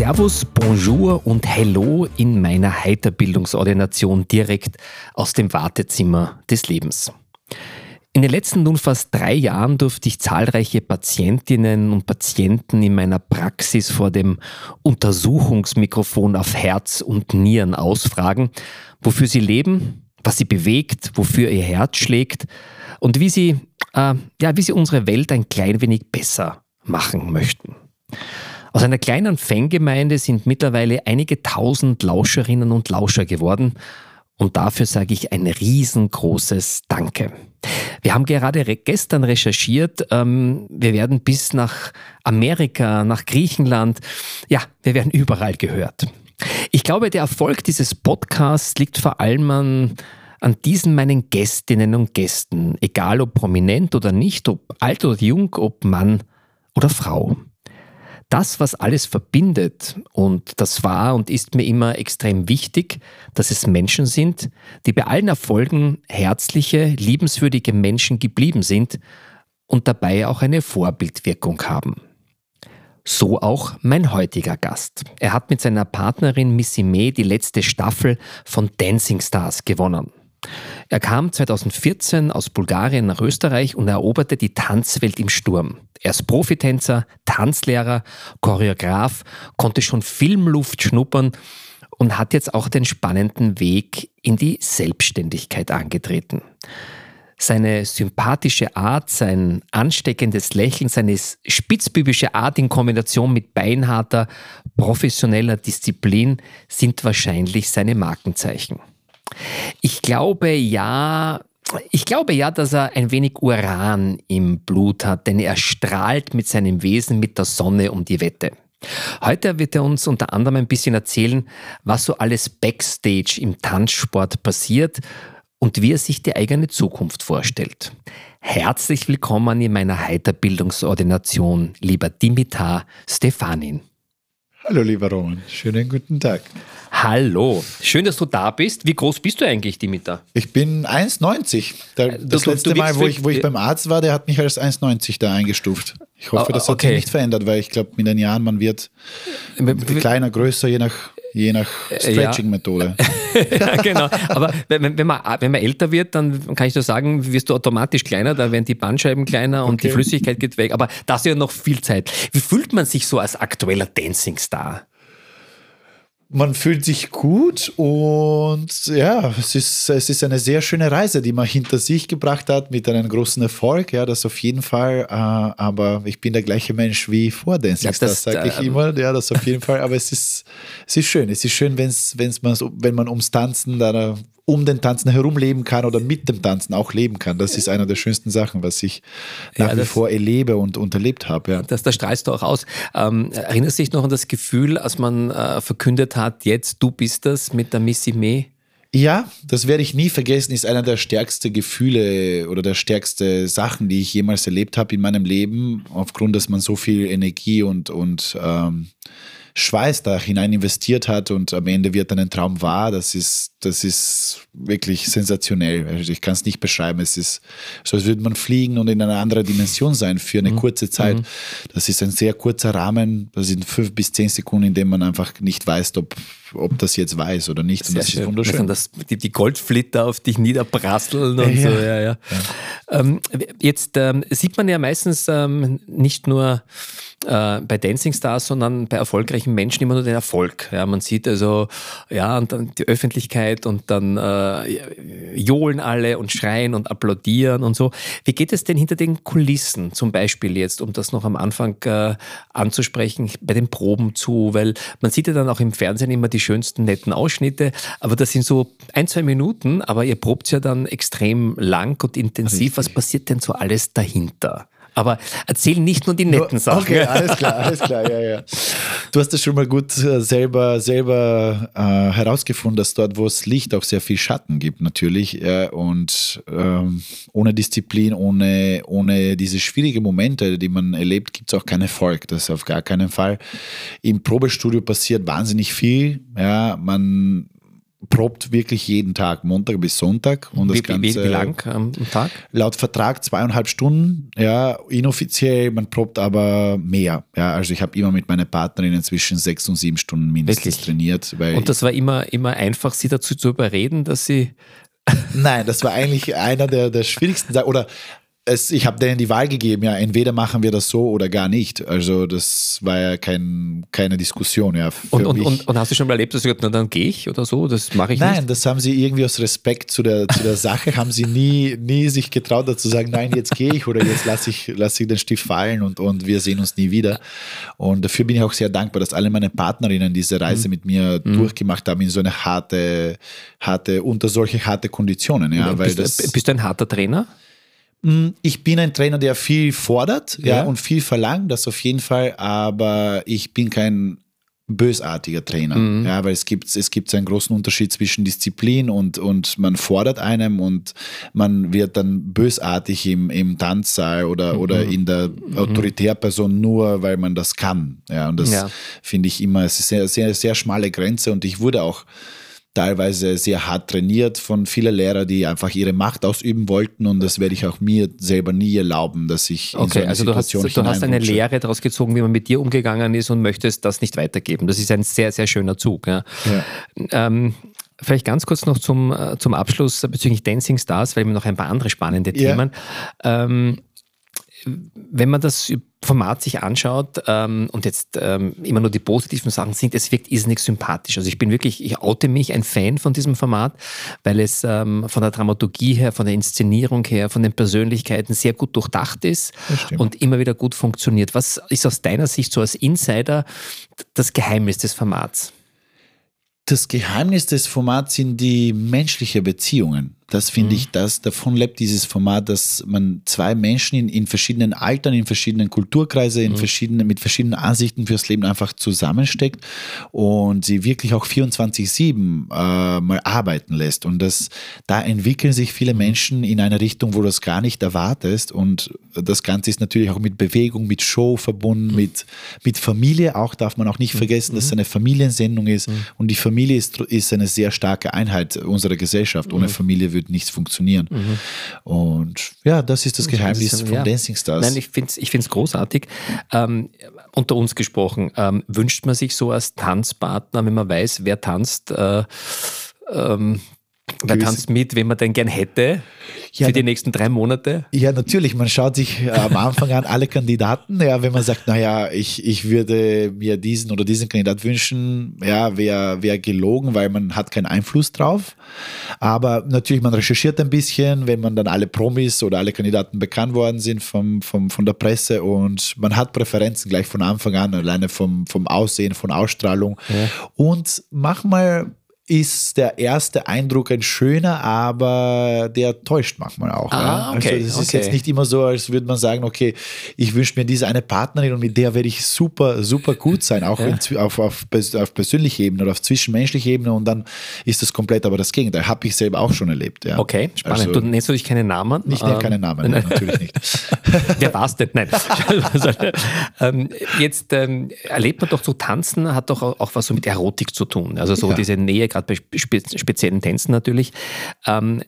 Servus, Bonjour und Hello in meiner Heiterbildungsordination direkt aus dem Wartezimmer des Lebens. In den letzten nun fast drei Jahren durfte ich zahlreiche Patientinnen und Patienten in meiner Praxis vor dem Untersuchungsmikrofon auf Herz und Nieren ausfragen, wofür sie leben, was sie bewegt, wofür ihr Herz schlägt und wie sie, äh, ja, wie sie unsere Welt ein klein wenig besser machen möchten. Aus einer kleinen Fangemeinde sind mittlerweile einige tausend Lauscherinnen und Lauscher geworden und dafür sage ich ein riesengroßes Danke. Wir haben gerade gestern recherchiert, ähm, wir werden bis nach Amerika, nach Griechenland, ja, wir werden überall gehört. Ich glaube, der Erfolg dieses Podcasts liegt vor allem an, an diesen meinen Gästinnen und Gästen, egal ob prominent oder nicht, ob alt oder jung, ob Mann oder Frau das, was alles verbindet, und das war und ist mir immer extrem wichtig, dass es Menschen sind, die bei allen Erfolgen herzliche, liebenswürdige Menschen geblieben sind und dabei auch eine Vorbildwirkung haben. So auch mein heutiger Gast. Er hat mit seiner Partnerin Missy May die letzte Staffel von Dancing Stars gewonnen. Er kam 2014 aus Bulgarien nach Österreich und eroberte die Tanzwelt im Sturm. Er ist Profitänzer, Tanzlehrer, Choreograf, konnte schon Filmluft schnuppern und hat jetzt auch den spannenden Weg in die Selbstständigkeit angetreten. Seine sympathische Art, sein ansteckendes Lächeln, seine spitzbübische Art in Kombination mit beinharter, professioneller Disziplin sind wahrscheinlich seine Markenzeichen. Ich glaube ja, ich glaube ja, dass er ein wenig Uran im Blut hat, denn er strahlt mit seinem Wesen mit der Sonne um die Wette. Heute wird er uns unter anderem ein bisschen erzählen, was so alles backstage im Tanzsport passiert und wie er sich die eigene Zukunft vorstellt. Herzlich willkommen in meiner Heiterbildungsordination, lieber Dimitar Stefanin. Hallo lieber Roman, schönen guten Tag. Hallo, schön, dass du da bist. Wie groß bist du eigentlich, Dimitar? Ich bin 1,90. Äh, das du, letzte du Mal, wo ich, wo ich beim Arzt war, der hat mich als 1,90 da eingestuft. Ich hoffe, das hat okay. sich nicht verändert, weil ich glaube, mit den Jahren, man wird kleiner, größer, je nach Je nach äh, Stretching-Methode. Ja. genau. Aber wenn, wenn, man, wenn man älter wird, dann kann ich nur sagen, wirst du automatisch kleiner, da werden die Bandscheiben kleiner und okay. die Flüssigkeit geht weg. Aber das ist ja noch viel Zeit. Wie fühlt man sich so als aktueller Dancing-Star? Man fühlt sich gut und ja, es ist, es ist eine sehr schöne Reise, die man hinter sich gebracht hat mit einem großen Erfolg, ja, das auf jeden Fall, äh, aber ich bin der gleiche Mensch wie vor Dancing ja, das sage ich äh, immer, ja, das auf jeden Fall, aber es ist, es ist schön, es ist schön, wenn's, wenn's man, wenn man ums Tanzen da um den Tanzen herum leben kann oder mit dem Tanzen auch leben kann. Das ist eine der schönsten Sachen, was ich nach ja, wie vor erlebe und unterlebt habe. Ja. Das, das strahlst du auch aus. Ähm, erinnerst du dich noch an das Gefühl, als man äh, verkündet hat, jetzt du bist das mit der Missy May? Ja, das werde ich nie vergessen, ist einer der stärksten Gefühle oder der stärksten Sachen, die ich jemals erlebt habe in meinem Leben, aufgrund, dass man so viel Energie und, und ähm, Schweiß da hinein investiert hat und am Ende wird dann ein Traum wahr, das ist, das ist wirklich sensationell. Also ich kann es nicht beschreiben. Es ist so, als würde man fliegen und in einer anderen Dimension sein für eine mhm. kurze Zeit. Mhm. Das ist ein sehr kurzer Rahmen, das sind fünf bis zehn Sekunden, in dem man einfach nicht weiß, ob, ob das jetzt weiß oder nicht. Und das schön. ist wunderschön. Das, die, die Goldflitter auf dich niederprasseln und ja. so. Ja, ja. ja. Ähm, jetzt ähm, sieht man ja meistens ähm, nicht nur äh, bei Dancing Stars, sondern bei erfolgreichen Menschen immer nur den Erfolg. Ja, man sieht also, ja, und dann die Öffentlichkeit und dann äh, johlen alle und schreien und applaudieren und so. Wie geht es denn hinter den Kulissen zum Beispiel jetzt, um das noch am Anfang äh, anzusprechen, bei den Proben zu? Weil man sieht ja dann auch im Fernsehen immer die schönsten, netten Ausschnitte, aber das sind so ein, zwei Minuten, aber ihr probt ja dann extrem lang und intensiv. Richtig. Was passiert denn so alles dahinter? Aber erzähl nicht nur die netten nur, Sachen. Okay, alles klar, alles klar, ja, ja. du hast das schon mal gut äh, selber, selber äh, herausgefunden, dass dort, wo es Licht, auch sehr viel Schatten gibt, natürlich. Äh, und ähm, ohne Disziplin, ohne, ohne diese schwierigen Momente, die man erlebt, gibt es auch keinen Erfolg. Das ist auf gar keinen Fall. Im Probestudio passiert wahnsinnig viel. Ja, man probt wirklich jeden Tag, Montag bis Sonntag. Und das wie, Ganze, wie, wie lang am Tag? Laut Vertrag zweieinhalb Stunden, ja, inoffiziell, man probt aber mehr. Ja, also ich habe immer mit meiner Partnerin inzwischen sechs und sieben Stunden mindestens wirklich? trainiert. und das war immer, immer einfach, sie dazu zu überreden, dass sie Nein, das war eigentlich einer der, der schwierigsten Sachen. Oder es, ich habe denen die Wahl gegeben, ja, entweder machen wir das so oder gar nicht. Also das war ja kein, keine Diskussion. Ja, und, und, und, und, hast du schon mal erlebt, dass du gesagt hast, dann gehe ich oder so? Das mache ich nein, nicht? Nein, das haben sie irgendwie aus Respekt zu der, zu der Sache, haben sie nie, nie sich getraut, dazu zu sagen, nein, jetzt gehe ich oder jetzt lasse ich, lass ich den Stift fallen und, und wir sehen uns nie wieder. Und dafür bin ich auch sehr dankbar, dass alle meine Partnerinnen diese Reise mhm. mit mir mhm. durchgemacht haben in so eine harte, harte, unter solche harte Konditionen. Ja, weil bist, das, bist du ein harter Trainer? Mm, ich bin ein Trainer, der viel fordert ja. ja. und viel verlangt, das auf jeden Fall, aber ich bin kein bösartiger Trainer, mhm. ja, weil es gibt, es gibt einen großen Unterschied zwischen Disziplin und, und man fordert einem und man wird dann bösartig im, im Tanzsaal oder, mhm. oder in der mhm. Autoritärperson nur, weil man das kann. Ja, und das ja. finde ich immer, es ist eine sehr, sehr, sehr schmale Grenze und ich wurde auch teilweise sehr hart trainiert von vielen Lehrern, die einfach ihre Macht ausüben wollten und das werde ich auch mir selber nie erlauben, dass ich okay, in so eine also Situation du hast, du hast eine Lehre daraus gezogen, wie man mit dir umgegangen ist und möchtest das nicht weitergeben. Das ist ein sehr, sehr schöner Zug. Ja. ja. Ähm, Vielleicht ganz kurz noch zum, äh, zum Abschluss bezüglich Dancing Stars, weil wir noch ein paar andere spannende Themen. Ja. Ähm, wenn man das Format sich anschaut ähm, und jetzt ähm, immer nur die positiven Sachen sind, es wirkt irrsinnig sympathisch. Also ich bin wirklich, ich oute mich ein Fan von diesem Format, weil es ähm, von der Dramaturgie her, von der Inszenierung her, von den Persönlichkeiten sehr gut durchdacht ist und immer wieder gut funktioniert. Was ist aus deiner Sicht so als Insider das Geheimnis des Formats? Das Geheimnis des Formats sind die menschlichen Beziehungen. Das finde mhm. ich, das, davon lebt dieses Format, dass man zwei Menschen in, in verschiedenen Altern, in verschiedenen Kulturkreisen, in mhm. verschiedenen, mit verschiedenen Ansichten fürs Leben einfach zusammensteckt und sie wirklich auch 24-7 äh, mal arbeiten lässt. Und das, da entwickeln sich viele mhm. Menschen in eine Richtung, wo du das gar nicht erwartest. Und das Ganze ist natürlich auch mit Bewegung, mit Show verbunden, mhm. mit, mit Familie auch, darf man auch nicht mhm. vergessen, dass es eine Familiensendung ist. Mhm. Und die Familie ist, ist eine sehr starke Einheit unserer Gesellschaft. Ohne Familie würde nichts funktionieren. Mhm. Und ja, das ist das Geheimnis bisschen, von ja. Dancing Stars. Nein, ich finde es ich find's großartig. Ähm, unter uns gesprochen, ähm, wünscht man sich so als Tanzpartner, wenn man weiß, wer tanzt, äh, ähm, Wer tanzt mit, wen man denn gern hätte ja, für die nächsten drei Monate? Ja, natürlich. Man schaut sich äh, am Anfang an alle Kandidaten. Ja, wenn man sagt, naja, ich, ich würde mir diesen oder diesen Kandidat wünschen, ja, wäre wär gelogen, weil man hat keinen Einfluss drauf. Aber natürlich, man recherchiert ein bisschen, wenn man dann alle Promis oder alle Kandidaten bekannt worden sind vom, vom, von der Presse und man hat Präferenzen gleich von Anfang an, alleine vom, vom Aussehen, von Ausstrahlung. Ja. Und manchmal ist der erste Eindruck ein schöner, aber der täuscht manchmal auch. Ah, ja? okay, also es ist okay. jetzt nicht immer so, als würde man sagen, okay, ich wünsche mir diese eine Partnerin und mit der werde ich super, super gut sein, auch ja. in, auf, auf, auf persönlicher Ebene oder auf zwischenmenschlicher Ebene und dann ist das komplett aber das Gegenteil. Habe ich selber auch schon erlebt. Ja. Okay, spannend. Also, du nennst du dich keine Namen? Nicht ähm, keine Namen, nein, natürlich nicht. Wer war es denn? Nein. ähm, jetzt ähm, erlebt man doch so Tanzen, hat doch auch, auch was so mit Erotik zu tun. Also so ja. diese Nähe, gerade bei spe speziellen Tänzen natürlich. Ähm,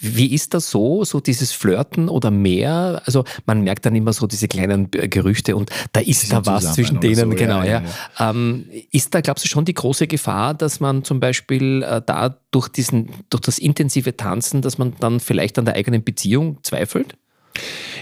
wie ist das so, so dieses Flirten oder mehr? Also man merkt dann immer so diese kleinen Gerüchte und da ist da was zwischen denen, so, genau. Ja, ja, ja. Ähm, ist da, glaubst du, schon die große Gefahr, dass man zum Beispiel äh, da durch, diesen, durch das intensive Tanzen, dass man dann vielleicht an der eigenen Beziehung zweifelt?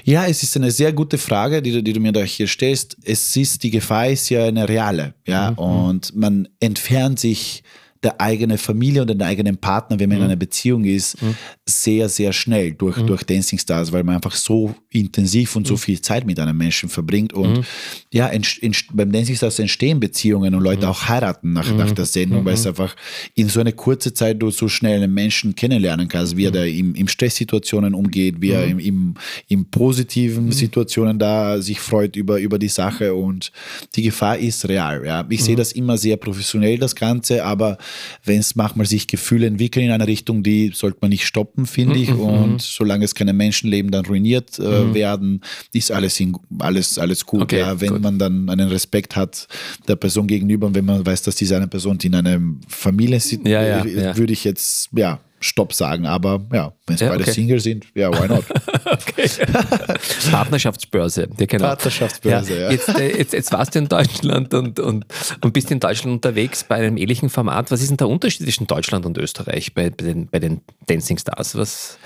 Ja, es ist eine sehr gute Frage, die, die du mir da hier stellst. Es ist, die Gefahr ist ja eine reale, ja, mhm. und man entfernt sich der eigene Familie und den eigenen Partner, wenn man in einer Beziehung ist, sehr, sehr schnell durch, durch Dancing Stars, weil man einfach so intensiv und so viel Zeit mit einem Menschen verbringt. Und ja, entst- entst- beim Dancing Stars entstehen Beziehungen und Leute auch heiraten nach, nach der Sendung, weil es einfach in so eine kurze Zeit du so schnell einen Menschen kennenlernen kannst, wie er da im, im Stresssituationen umgeht, wie er im, im, im positiven Situationen da sich freut über, über die Sache und die Gefahr ist real. Ja. Ich sehe das immer sehr professionell, das Ganze, aber wenn es manchmal sich Gefühle entwickeln in eine Richtung, die sollte man nicht stoppen, finde ich. Und solange es keine Menschenleben dann ruiniert äh, werden, ist alles, in, alles, alles gut. Okay, ja. Wenn gut. man dann einen Respekt hat der Person gegenüber und wenn man weiß, dass diese eine Person die in einer Familie sitzt, Ja, ja, äh, ja. würde ich jetzt ja Stopp sagen. Aber ja, wenn es Ja, beide okay. Single sind, ja, why not? Partnerschaftsbörse. Ja, genau. Partnerschaftsbörse, ja. Jetzt, äh, jetzt, jetzt warst du in Deutschland und, und, und bist in Deutschland unterwegs bei einem ähnlichen Format. Was ist denn der Unterschied zwischen Deutschland und Österreich bei, bei, den, bei den Dancing Stars? Was,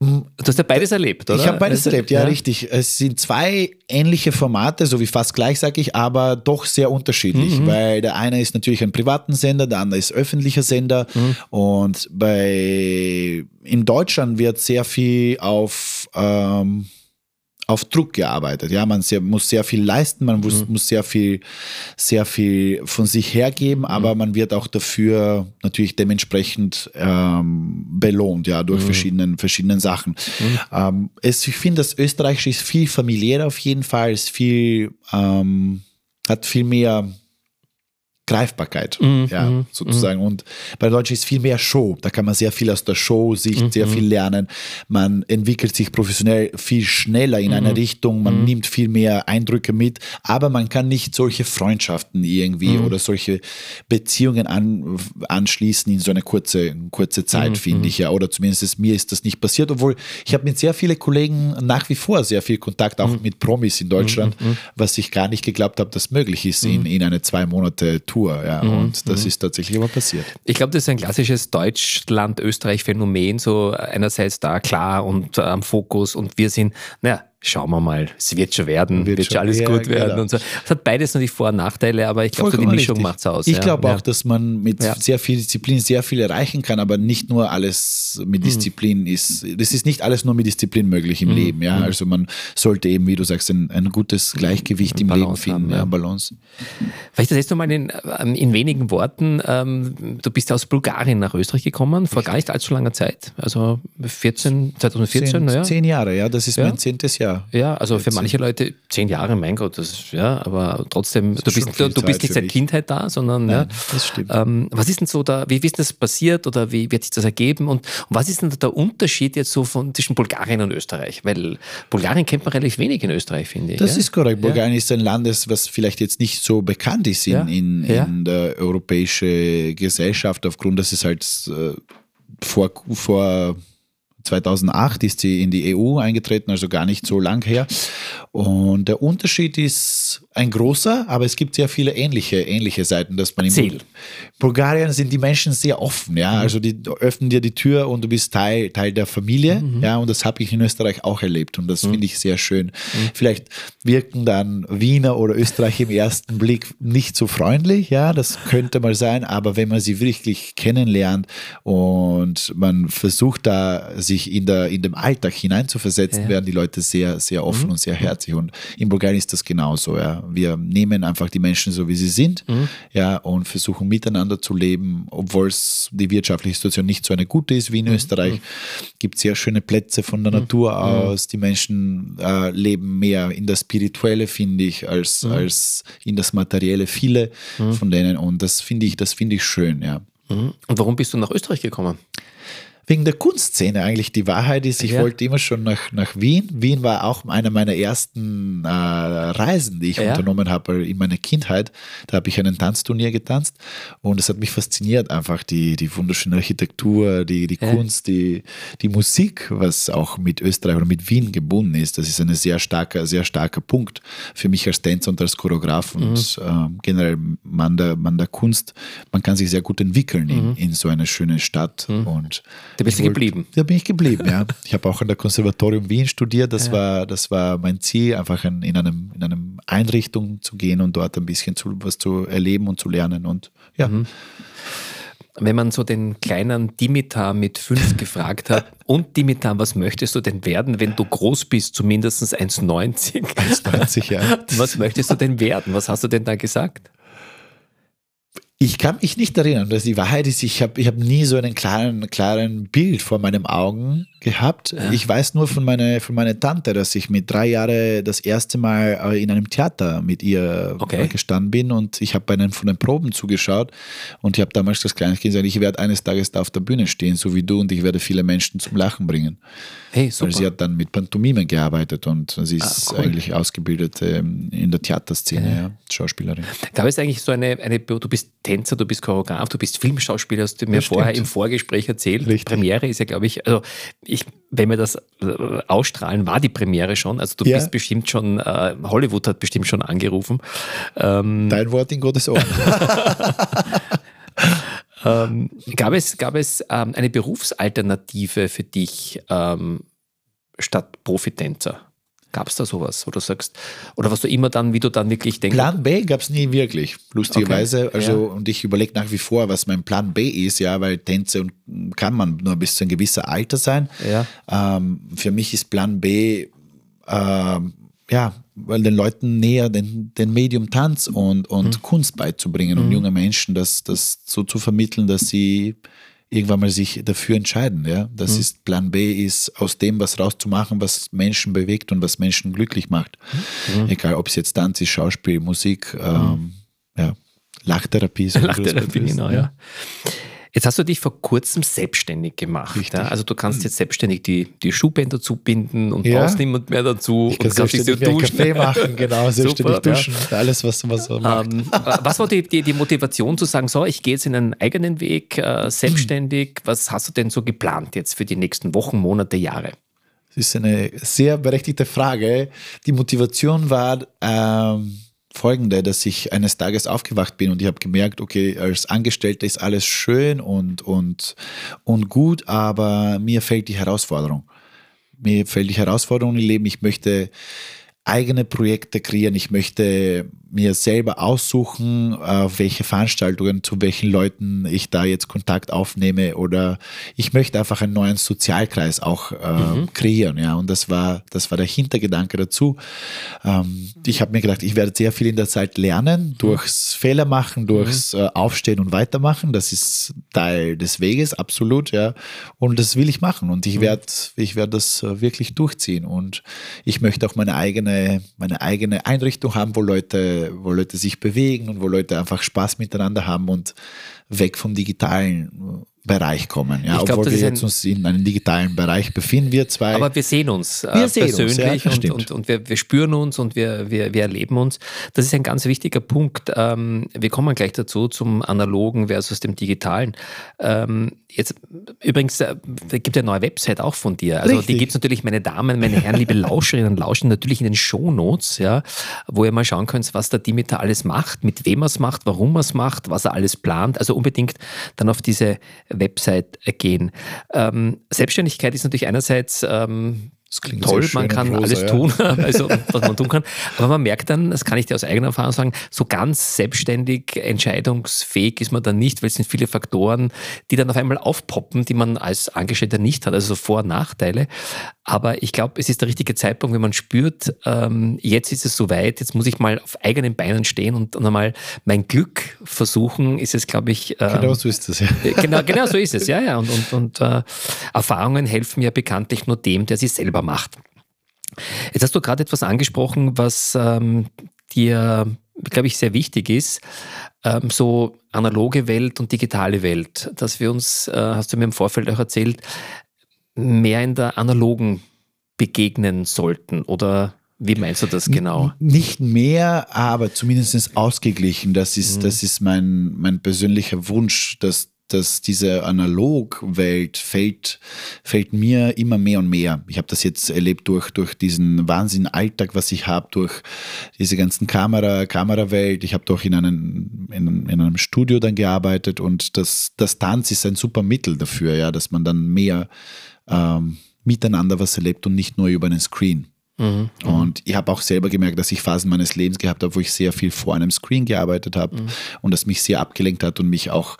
du hast ja beides erlebt, oder? Ich habe beides Also, erlebt, ja, richtig. Es sind zwei ähnliche Formate, so wie fast gleich, sage ich, aber doch sehr unterschiedlich, weil der eine ist natürlich ein privaten Sender, der andere ist öffentlicher Sender und bei in Deutschland wird sehr viel auf ähm, auf Druck gearbeitet. Ja, man sehr, muss sehr viel leisten, man muss, muss sehr viel, sehr viel von sich hergeben, aber man wird auch dafür natürlich dementsprechend ähm, belohnt, ja, durch verschiedenen, verschiedenen Sachen. Ähm, es, ich finde, das Österreichische ist viel familiärer auf jeden Fall, ist viel, ähm, hat viel mehr Greifbarkeit, ja, sozusagen. Und bei Deutsch ist viel mehr Show. Da kann man sehr viel aus der Show-Sicht, sehr viel lernen. Man entwickelt sich professionell viel schneller in eine Richtung. Man nimmt viel mehr Eindrücke mit, aber man kann nicht solche Freundschaften irgendwie oder solche Beziehungen an, anschließen in so eine kurze, kurze Zeit, finde ich ja. Oder zumindest ist, mir ist das nicht passiert, obwohl ich habe mit sehr vielen Kollegen nach wie vor sehr viel Kontakt, auch mit Promis in Deutschland, was ich gar nicht geglaubt habe, dass möglich ist in, in eine zwei Monate Tour. Ja. Und das ist tatsächlich aber passiert. Ich glaube, das ist ein klassisches Deutschland-Österreich-Phänomen, so einerseits da klar und äh, am Fokus und wir sind, naja, schauen wir mal, es wird schon werden, wird, Wird schon schon- alles ja, gut werden genau. und so. Es hat beides natürlich Vor- und Nachteile, aber ich glaube, so die Mischung macht es aus. Ich ja. glaube ja. auch, dass man mit Ja. sehr viel Disziplin sehr viel erreichen kann, aber nicht nur alles Mhm. mit Disziplin ist. Das ist nicht alles nur mit Disziplin möglich im Mhm. Leben. Ja, also man sollte eben, wie du sagst, ein, ein gutes Gleichgewicht im Leben Balance finden, haben, ja. ja. Balance. Vielleicht erzählst du mal in, ähm, in wenigen Worten, ähm, du bist ja aus Bulgarien nach Österreich gekommen, vor gar nicht allzu langer Zeit, also 14, 2014, Zehn, naja. zehn Jahre, ja, das ist Ja. mein zehntes Jahr. Ja, also für manche Leute zehn Jahre, mein Gott, das ist, ja, aber trotzdem, du bist, du, du bist nicht seit. Kindheit da, sondern ja, das stimmt. Ähm, was ist denn so da, wie, wie ist das passiert oder wie wird sich das ergeben und, und was ist denn der Unterschied jetzt so von, zwischen Bulgarien und Österreich? Weil Bulgarien kennt man relativ wenig in Österreich, finde ich. Das ja? ist korrekt. Bulgarien ist ein Land, was vielleicht jetzt nicht so bekannt ist in, Ja. in, Ja. in der europäischen Gesellschaft, aufgrund, dass es halt äh, vor, vor 2008 ist sie in die EU eingetreten, also gar nicht so lang her. Und der Unterschied ist ein großer, aber es gibt sehr viele ähnliche, ähnliche Seiten, dass man in Erzähl. Bul- Bulgarien sind die Menschen sehr offen, ja. Also die öffnen dir die Tür und du bist Teil, Teil der Familie, ja. Und das habe ich in Österreich auch erlebt und das finde ich sehr schön. Vielleicht wirken dann Wiener oder Österreich im ersten Blick nicht so freundlich, ja. Das könnte mal sein, aber wenn man sie wirklich kennenlernt und man versucht da sich in, der, in dem Alltag hineinzuversetzen, Ja. werden die Leute sehr, sehr offen und sehr herzlich. Und in Bulgarien ist das genauso, ja. Wir nehmen einfach die Menschen so, wie sie sind, ja, und versuchen miteinander zu leben, obwohl es die wirtschaftliche Situation nicht so eine gute ist wie in Österreich. Gibt sehr schöne Plätze von der Natur aus. Die Menschen äh, leben mehr in das Spirituelle, finde ich, als, als in das Materielle. Viele von denen. Und das finde ich, das finde ich schön, ja. Mhm. Und warum bist du nach Österreich gekommen? Wegen der Kunstszene eigentlich. Die Wahrheit ist, ich Ja. wollte immer schon nach, nach Wien. Wien war auch eine meiner ersten äh, Reisen, die ich Ja. unternommen habe in meiner Kindheit. Da habe ich einen Tanzturnier getanzt und es hat mich fasziniert, einfach die, die wunderschöne Architektur, die, die Ja. Kunst, die, die Musik, was auch mit Österreich oder mit Wien gebunden ist. Das ist ein sehr starker, sehr starker Punkt für mich als Tänzer und als Choreograf Mhm. und ähm, generell man der, man der Kunst. Man kann sich sehr gut entwickeln Mhm. in, in so einer schönen Stadt und Da bist du geblieben. Da bin ich geblieben, ja. Ich habe auch an der Konservatorium Wien studiert. Das, war, das war mein Ziel, einfach in, in, einem, in einem Einrichtung zu gehen und dort ein bisschen zu, was zu erleben und zu lernen. Und ja, wenn man so den kleinen Dimitar mit fünf gefragt hat, und Dimitar, was möchtest du denn werden, wenn du groß bist, zumindest 1,90? 1,90, ja. Was möchtest du denn werden? Was hast du denn da gesagt? Ich kann mich nicht erinnern, dass die Wahrheit ist, ich habe ich hab nie so einen klaren, klaren Bild vor meinen Augen gehabt. Ja. Ich weiß nur von meiner, von meiner Tante, dass ich mit drei Jahren das erste Mal äh, in einem Theater mit ihr okay. gestanden bin und ich habe bei einem von den Proben zugeschaut und ich habe damals das kleine Kind gesagt, ich werde eines Tages da auf der Bühne stehen, so wie du und ich werde viele Menschen zum Lachen bringen. Hey, super. Weil sie hat dann mit Pantomime gearbeitet und sie ah, ist ah, cool. eigentlich ausgebildet ähm, in der Theaterszene, ja. ja. Schauspielerin. Gab es eigentlich so eine, eine, du bist Tänzer, du bist Choreograf, du bist Filmschauspieler, hast du mir ja, vorher im Vorgespräch erzählt. Richtig. Premiere ist ja, glaube ich, also ich, wenn wir das äh, ausstrahlen, war die Premiere schon. Also du ja. bist bestimmt schon, äh, Hollywood hat bestimmt schon angerufen. Ähm, Dein Wort in Gottes Ohren. ähm, gab es, gab es ähm, eine Berufsalternative für dich ähm, statt Profitänzer? Gab es da sowas, wo du sagst, oder was du immer dann, wie du dann wirklich denkst? Plan B gab es nie wirklich, lustigerweise. Okay. Also, ja. und ich überlege nach wie vor, was mein Plan B ist, ja, weil Tänze und kann man nur bis zu einem gewissen Alter sein. Ja. Ähm, für mich ist Plan B, ähm, ja, weil den Leuten näher den, den Medium Tanz und, und mhm. Kunst beizubringen mhm. und junge Menschen das, das so zu vermitteln, dass sie irgendwann mal sich dafür entscheiden. Ja? Das mhm. ist Plan B, ist aus dem was rauszumachen, was Menschen bewegt und was Menschen glücklich macht. Mhm. Egal, ob es jetzt Tanz ist, Schauspiel, Musik, ähm, ja, Lachtherapie. Lachtherapie, genau, ja. ja. Jetzt hast du dich vor kurzem selbstständig gemacht. Ja? Also du kannst jetzt selbstständig die, die Schuhbänder zubinden und ja. brauchst niemand mehr dazu. Ich kann und kannst dich so duschen. Kaffee machen, genau, selbstständig Super, duschen. Ja. Alles, was man so macht. Ähm, was war die, die, die, Motivation zu sagen, so, ich gehe jetzt in einen eigenen Weg, äh, selbstständig. Was hast du denn so geplant jetzt für die nächsten Wochen, Monate, Jahre? Das ist eine sehr berechtigte Frage. Die Motivation war... Ähm, folgende, dass ich eines Tages aufgewacht bin und ich habe gemerkt, okay, als Angestellter ist alles schön und, und, und gut, aber mir fällt die Herausforderung. Mir fällt die Herausforderung im Leben. Ich möchte eigene Projekte kreieren. Ich möchte mir selber aussuchen, auf welche Veranstaltungen, zu welchen Leuten ich da jetzt Kontakt aufnehme oder ich möchte einfach einen neuen Sozialkreis auch äh, mhm. kreieren. Ja, und das war, das war der Hintergedanke dazu. Ähm, ich habe mir gedacht, ich werde sehr viel in der Zeit lernen, durchs Fehler machen, durchs mhm. äh, Aufstehen und Weitermachen. Das ist Teil des Weges, absolut, ja. Und das will ich machen und ich mhm. werde, ich werde das äh, wirklich durchziehen und ich möchte auch meine eigene, meine eigene Einrichtung haben, wo Leute wo Leute sich bewegen und wo Leute einfach Spaß miteinander haben und weg vom digitalen Bereich kommen. Ja, glaub, obwohl wir jetzt uns in einem digitalen Bereich befinden, wir zwei. Aber wir sehen uns wir äh, sehen persönlich uns, ja, und, und, und, wir, wir, spüren uns und wir, wir, wir erleben uns. Das ist ein ganz wichtiger Punkt. Ähm, wir kommen gleich dazu zum Analogen versus dem Digitalen. Ähm, jetzt übrigens, äh, gibt ja eine neue Website auch von dir. Also Richtig. die gibt es natürlich, meine Damen, meine Herren, liebe Lauscherinnen und Lauschen, natürlich in den Shownotes, ja, wo ihr mal schauen könnt, was der Dimitar alles macht, mit wem er es macht, warum er es macht, was er alles plant. Also unbedingt dann auf diese Website gehen. Ähm, Selbstständigkeit ist natürlich einerseits ähm, das klingt toll, man kann Prosa, alles ja. tun, also was man tun kann. Aber man merkt dann, das kann ich dir aus eigener Erfahrung sagen, so ganz selbstständig, entscheidungsfähig ist man dann nicht, weil es sind viele Faktoren, die dann auf einmal aufpoppen, die man als Angestellter nicht hat, also so Vor- und Nachteile. Aber ich glaube, es ist der richtige Zeitpunkt, wenn man spürt, ähm, jetzt ist es soweit, jetzt muss ich mal auf eigenen Beinen stehen und, und einmal mein Glück versuchen, ist es, glaube ich. Ähm, genau so ist es, ja. Genau, genau so ist es, ja, ja. Und, und, und äh, Erfahrungen helfen ja bekanntlich nur dem, der sie selber selber macht. Jetzt hast du gerade etwas angesprochen, was ähm, dir, glaube ich, sehr wichtig ist. Ähm, so analoge Welt und digitale Welt, dass wir uns, äh, hast du mir im Vorfeld auch erzählt, mehr in der analogen begegnen sollten oder wie meinst du das genau? Nicht mehr, aber zumindest ausgeglichen. Das ist, mhm. das ist mein, mein persönlicher Wunsch, dass dass diese Analogwelt fällt, fällt mir immer mehr und mehr. Ich habe das jetzt erlebt durch, durch diesen Wahnsinn Alltag, was ich habe, durch diese ganzen Kamera, Kamerawelt. Ich habe doch in einem, in, in, einem Studio dann gearbeitet und das, das Tanz ist ein super Mittel dafür, ja, dass man dann mehr ähm, miteinander was erlebt und nicht nur über einen Screen. Mhm. Und ich habe auch selber gemerkt, dass ich Phasen meines Lebens gehabt habe, wo ich sehr viel vor einem Screen gearbeitet habe mhm. und das mich sehr abgelenkt hat und mich auch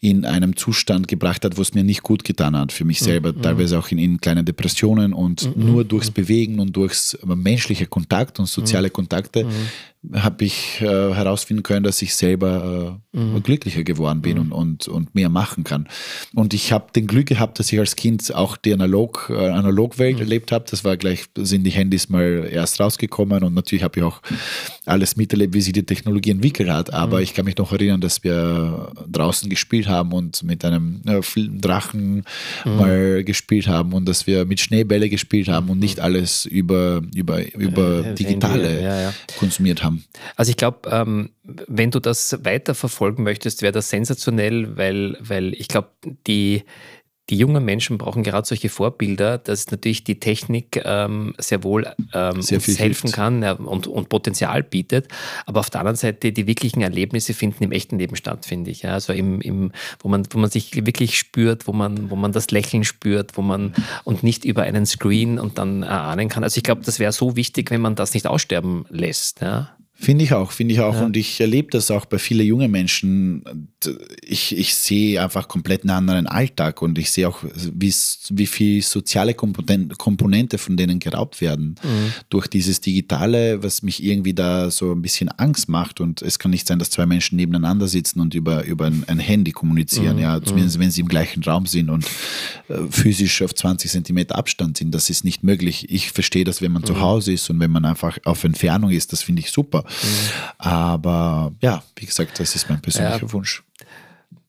in einem Zustand gebracht hat, wo es mir nicht gut getan hat für mich mhm. selber, mhm. teilweise auch in, in kleinen Depressionen und mhm. nur durchs Bewegen und durchs menschliche Kontakt und soziale Kontakte habe ich äh, herausfinden können, dass ich selber äh, mhm. glücklicher geworden bin mhm. und, und, und mehr machen kann. Und ich habe den Glück gehabt, dass ich als Kind auch die Analog, äh, Analogwelt mhm. erlebt habe. Das war gleich, sind die Handys mal erst rausgekommen und natürlich habe ich auch alles miterlebt, wie sich die Technologie entwickelt hat. Aber mhm. ich kann mich noch erinnern, dass wir draußen gespielt haben und mit einem äh, Drachen mhm. mal gespielt haben und dass wir mit Schneebälle gespielt haben und nicht alles über, über, über digitale ja, ja. konsumiert haben. Also ich glaube, ähm, wenn du das weiter verfolgen möchtest, wäre das sensationell, weil, weil ich glaube, die, die jungen Menschen brauchen gerade solche Vorbilder, dass natürlich die Technik ähm, sehr wohl ähm, sehr uns helfen hilft. kann ja, und, und Potenzial bietet. Aber auf der anderen Seite die wirklichen Erlebnisse finden im echten Leben statt, finde ich. Ja. Also im, im, wo, man, wo man sich wirklich spürt, wo man, wo man das Lächeln spürt, wo man und nicht über einen Screen und dann erahnen kann. Also ich glaube, das wäre so wichtig, wenn man das nicht aussterben lässt. Ja. Finde ich auch, finde ich auch. Ja. Und ich erlebe das auch bei vielen jungen Menschen. Ich, ich sehe einfach komplett einen anderen Alltag und ich sehe auch, wie, wie viel soziale Komponente von denen geraubt werden mhm. durch dieses Digitale, was mich irgendwie da so ein bisschen Angst macht. Und es kann nicht sein, dass zwei Menschen nebeneinander sitzen und über, über ein, ein Handy kommunizieren, mhm. ja, zumindest mhm. wenn sie im gleichen Raum sind und äh, physisch auf 20 Zentimeter Abstand sind. Das ist nicht möglich. Ich verstehe das, wenn man mhm. zu Hause ist und wenn man einfach auf Entfernung ist, das finde ich super. Mhm. Aber ja, wie gesagt, das ist mein persönlicher ja. Wunsch.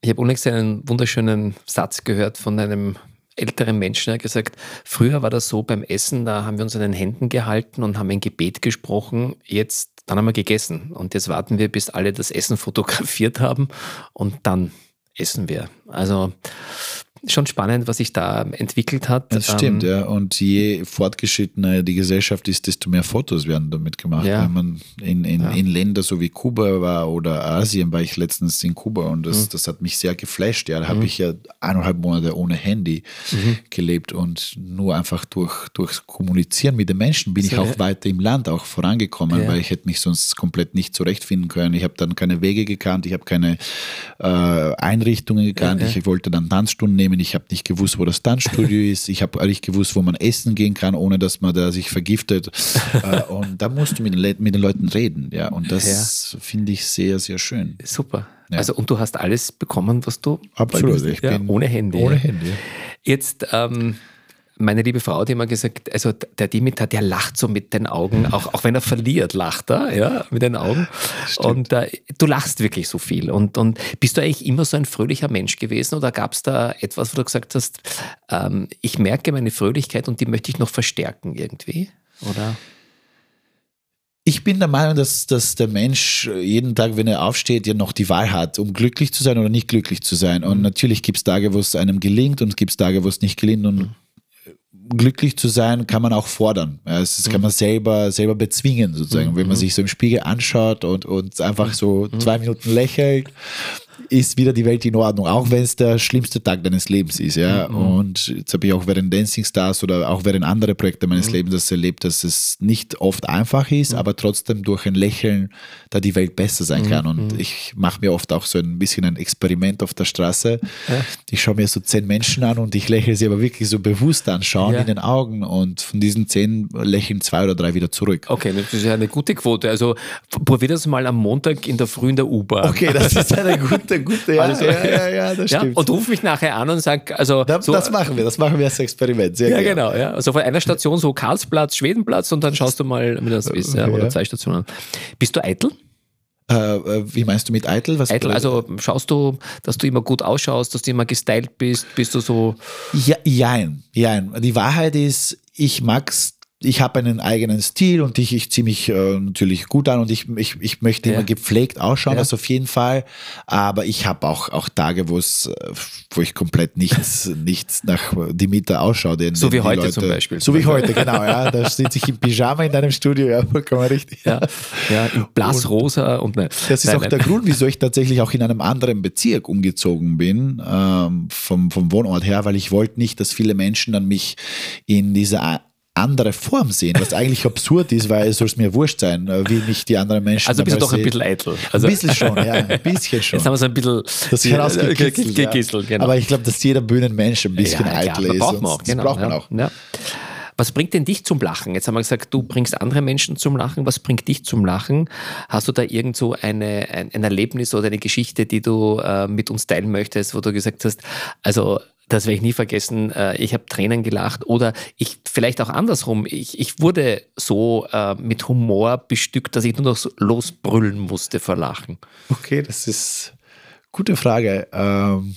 Ich habe unlängst einen wunderschönen Satz gehört von einem älteren Menschen, der hat gesagt, früher war das so beim Essen, da haben wir uns an den Händen gehalten und haben ein Gebet gesprochen, jetzt, dann haben wir gegessen und jetzt warten wir, bis alle das Essen fotografiert haben und dann essen wir. Also schon spannend, was sich da entwickelt hat. Das stimmt, ähm, ja. Und je fortgeschrittener die Gesellschaft ist, desto mehr Fotos werden damit gemacht. Ja. Wenn man in, in, ja. in Länder so wie Kuba war oder Asien, war ich letztens in Kuba und das, mhm. das hat mich sehr geflasht. Ja, da mhm. habe ich ja eineinhalb Monate ohne Handy mhm. gelebt und nur einfach durch, durch Kommunizieren mit den Menschen bin so, ich auch ja. weiter im Land auch vorangekommen, weil ich hätte mich sonst komplett nicht zurechtfinden können. Ich habe dann keine Wege gekannt, ich habe keine äh, Einrichtungen gekannt. Ich wollte dann Tanzstunden nehmen Unternehmen. Ich habe nicht gewusst, wo das Tanzstudio ist. Ich habe nicht gewusst, wo man essen gehen kann, ohne dass man da sich vergiftet. Äh, und da musst du mit den, mit den Leuten reden. Ja, und das ja. finde ich sehr, sehr schön. Super. Ja. Also, und du hast alles bekommen, was du. Absolut. Ich ja, bin ohne Handy. Ohne Handy. Jetzt. Ähm, meine liebe Frau hat immer gesagt, also der Dimitar, der lacht so mit den Augen, auch, auch wenn er verliert, lacht er, ja, mit den Augen. Stimmt. Und äh, du lachst wirklich so viel. Und, und bist du eigentlich immer so ein fröhlicher Mensch gewesen oder gab es da etwas, wo du gesagt hast, ähm, ich merke meine Fröhlichkeit und die möchte ich noch verstärken irgendwie? Oder? Ich bin der Meinung, dass, dass der Mensch jeden Tag, wenn er aufsteht, ja noch die Wahl hat, um glücklich zu sein oder nicht glücklich zu sein. Und mhm. natürlich gibt es Tage, wo es einem gelingt und es gibt Tage, wo es nicht gelingt. Und mhm glücklich zu sein, kann man auch fordern. Das kann man selber, selber bezwingen, sozusagen. Mhm. Wenn man sich so im Spiegel anschaut und, und einfach so mhm. zwei Minuten lächelt ist wieder die Welt in Ordnung, auch wenn es der schlimmste Tag deines Lebens ist. Ja? Mhm. Und jetzt habe ich auch während Dancing Stars oder auch während anderer Projekte meines mhm. Lebens das erlebt, dass es nicht oft einfach ist, mhm. aber trotzdem durch ein Lächeln da die Welt besser sein mhm. kann. Und mhm. ich mache mir oft auch so ein bisschen ein Experiment auf der Straße. Ja. Ich schaue mir so zehn Menschen an und ich lächle sie aber wirklich so bewusst anschauen ja. in den Augen und von diesen zehn lächeln zwei oder drei wieder zurück. Okay, das ist ja eine gute Quote. Also probier das mal am Montag in der Früh in der U-Bahn. Okay, das ist eine gute der Gute, ja, also, ja, ja, ja, das ja, stimmt. Und ruf mich nachher an und sag, also. Da, so, das machen wir, das machen wir als Experiment. Sehr ja, genau. genau, ja. Also von einer Station so Karlsplatz, Schwedenplatz und dann schaust du mal, wie das ist, ja, oder zwei Stationen. Bist du eitel? Äh, äh, wie meinst du mit eitel? Was eitel, also schaust du, dass du immer gut ausschaust, dass du immer gestylt bist, bist du so. Ja, jein, jein. Die Wahrheit ist, ich mag's ich habe einen eigenen Stil und ich, ich ziehe mich äh, natürlich gut an und ich, ich, ich möchte ja. immer gepflegt ausschauen, ja. das auf jeden Fall. Aber ich habe auch, auch Tage, wo es, äh, wo ich komplett nichts, nichts nach Dimitar ausschaue. Den, so wie heute Leute, zum Beispiel. So wie heute, genau, ja. Da sitze ich im Pyjama in deinem Studio, ja, vollkommen richtig. Ja, ja in blassrosa und, und ne, Das ist nein, auch nein. der Grund, wieso ich tatsächlich auch in einem anderen Bezirk umgezogen bin, ähm, vom, vom Wohnort her, weil ich wollte nicht, dass viele Menschen dann mich in dieser andere Form sehen, was eigentlich absurd ist, weil es soll es mir wurscht sein, äh, wie mich die anderen Menschen Also bist du doch ein sehen. bisschen eitel. Also, ein bisschen schon, ja, ein bisschen schon. Jetzt haben wir so ein bisschen das herausgekitzelt. Ja. genau. Aber ich glaube, dass jeder Bühnenmensch ein bisschen ja, eitel klar, ist. braucht man auch. Das Genau, braucht man ja, auch. Ja. Was bringt denn dich zum Lachen? Jetzt haben wir gesagt, du bringst andere Menschen zum Lachen. Was bringt dich zum Lachen? Hast du da irgend so eine, ein, ein Erlebnis oder eine Geschichte, die du äh, mit uns teilen möchtest, wo du gesagt hast, also das werde ich nie vergessen, äh, ich habe Tränen gelacht oder ich vielleicht auch andersrum, ich, ich wurde so äh, mit Humor bestückt, dass ich nur noch so losbrüllen musste vor Lachen. Okay, das ist gute Frage. Ähm,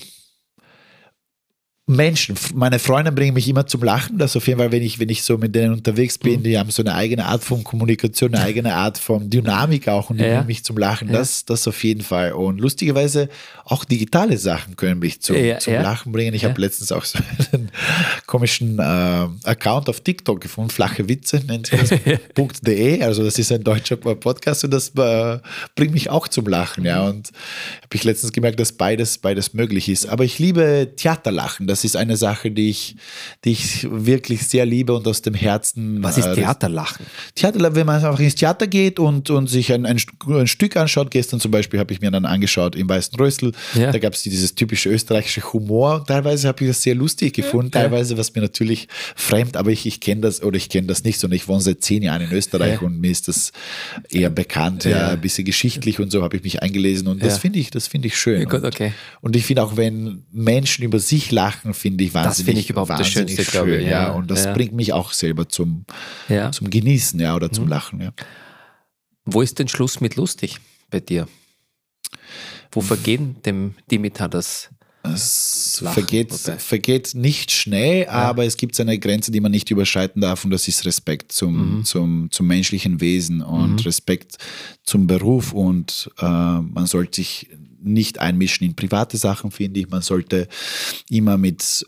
Menschen, meine Freunde bringen mich immer zum Lachen. Das auf jeden Fall, wenn ich, wenn ich so mit denen unterwegs bin, Mhm. die haben so eine eigene Art von Kommunikation, eine eigene Art von Dynamik auch und die Ja. bringen mich zum Lachen. Das, das auf jeden Fall. Und lustigerweise auch digitale Sachen können mich zum, Ja, zum. Lachen bringen. Ich habe letztens auch so einen komischen äh, Account auf TikTok gefunden, flache Witze nennt sich das, .de. Also das ist ein deutscher Podcast und das äh, bringt mich auch zum Lachen. Ja, Mhm. und habe ich letztens gemerkt, dass beides, beides möglich ist. Aber ich liebe Theaterlachen. Das ist eine Sache, die ich, die ich wirklich sehr liebe und aus dem Herzen. Was ist äh, das- Theaterlachen? Theater, wenn man einfach ins Theater geht und, und sich ein, ein, ein Stück anschaut, gestern zum Beispiel habe ich mir dann angeschaut im Weißen Rössel, Ja. da gab es dieses typische österreichische Humor. Teilweise habe ich das sehr lustig gefunden, teilweise was mir natürlich fremd, aber ich, ich kenne das oder ich kenne das nicht, sondern ich wohne seit zehn Jahren in Österreich Ja. und mir ist das eher bekannt, ja, Ja. ein bisschen geschichtlich und so habe ich mich eingelesen und das Ja. finde ich, das finde ich schön. Ja, gut, und, okay. und ich finde auch, wenn Menschen über sich lachen, finde ich wahnsinnig, finde ich überhaupt das wahnsinnig Schönste, glaube ich, schön, ja. ja. Und das Ja. bringt mich auch selber zum, Ja. zum Genießen, ja, oder zum Mhm. Lachen, ja. Wo ist denn Schluss mit lustig bei dir? Wo vergehen dem Dimitar das? Es Lachen, vergeht, wobei. vergeht nicht schnell, aber es gibt eine Grenze, die man nicht überschreiten darf und das ist Respekt zum, Mhm. zum, zum menschlichen Wesen und Respekt zum Beruf und äh, man sollte sich nicht einmischen in private Sachen, finde ich. Man sollte immer mit